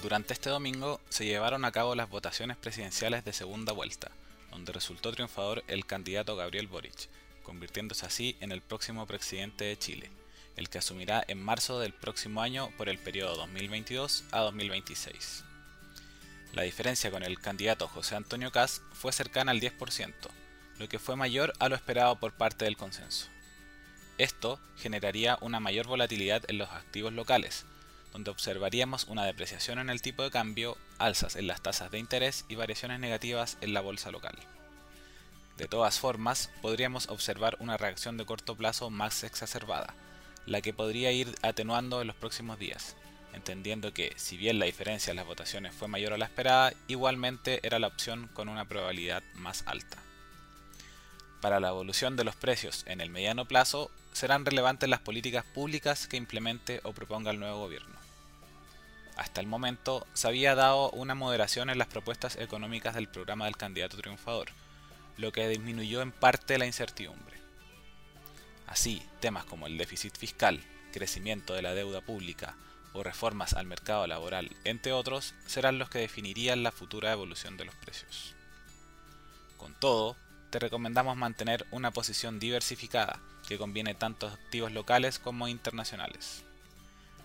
Durante este domingo se llevaron a cabo las votaciones presidenciales de segunda vuelta, donde resultó triunfador el candidato Gabriel Boric, convirtiéndose así en el próximo presidente de Chile, el que asumirá en marzo del próximo año por el periodo 2022 a 2026. La diferencia con el candidato José Antonio Caz fue cercana al 10%, lo que fue mayor a lo esperado por parte del consenso. Esto generaría una mayor volatilidad en los activos locales, donde observaríamos una depreciación en el tipo de cambio, alzas en las tasas de interés y variaciones negativas en la bolsa local. De todas formas, podríamos observar una reacción de corto plazo más exacerbada, la que podría ir atenuando en los próximos días, entendiendo que, si bien la diferencia en las votaciones fue mayor a la esperada, igualmente era la opción con una probabilidad más alta. Para la evolución de los precios en el mediano plazo, serán relevantes las políticas públicas que implemente o proponga el nuevo gobierno. Hasta el momento se había dado una moderación en las propuestas económicas del programa del candidato triunfador, lo que disminuyó en parte la incertidumbre. Así, temas como el déficit fiscal, crecimiento de la deuda pública o reformas al mercado laboral, entre otros, serán los que definirían la futura evolución de los precios. Con todo, te recomendamos mantener una posición diversificada que conviene tanto activos locales como internacionales.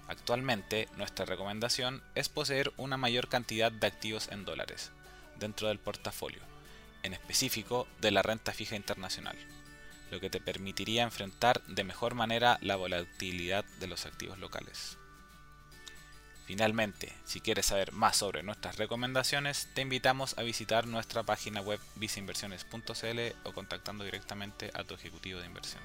Actualmente, nuestra recomendación es poseer una mayor cantidad de activos en dólares dentro del portafolio, en específico de la renta fija internacional, lo que te permitiría enfrentar de mejor manera la volatilidad de los activos locales. Finalmente, si quieres saber más sobre nuestras recomendaciones, te invitamos a visitar nuestra página web viceinversiones.cl o contactando directamente a tu ejecutivo de inversión.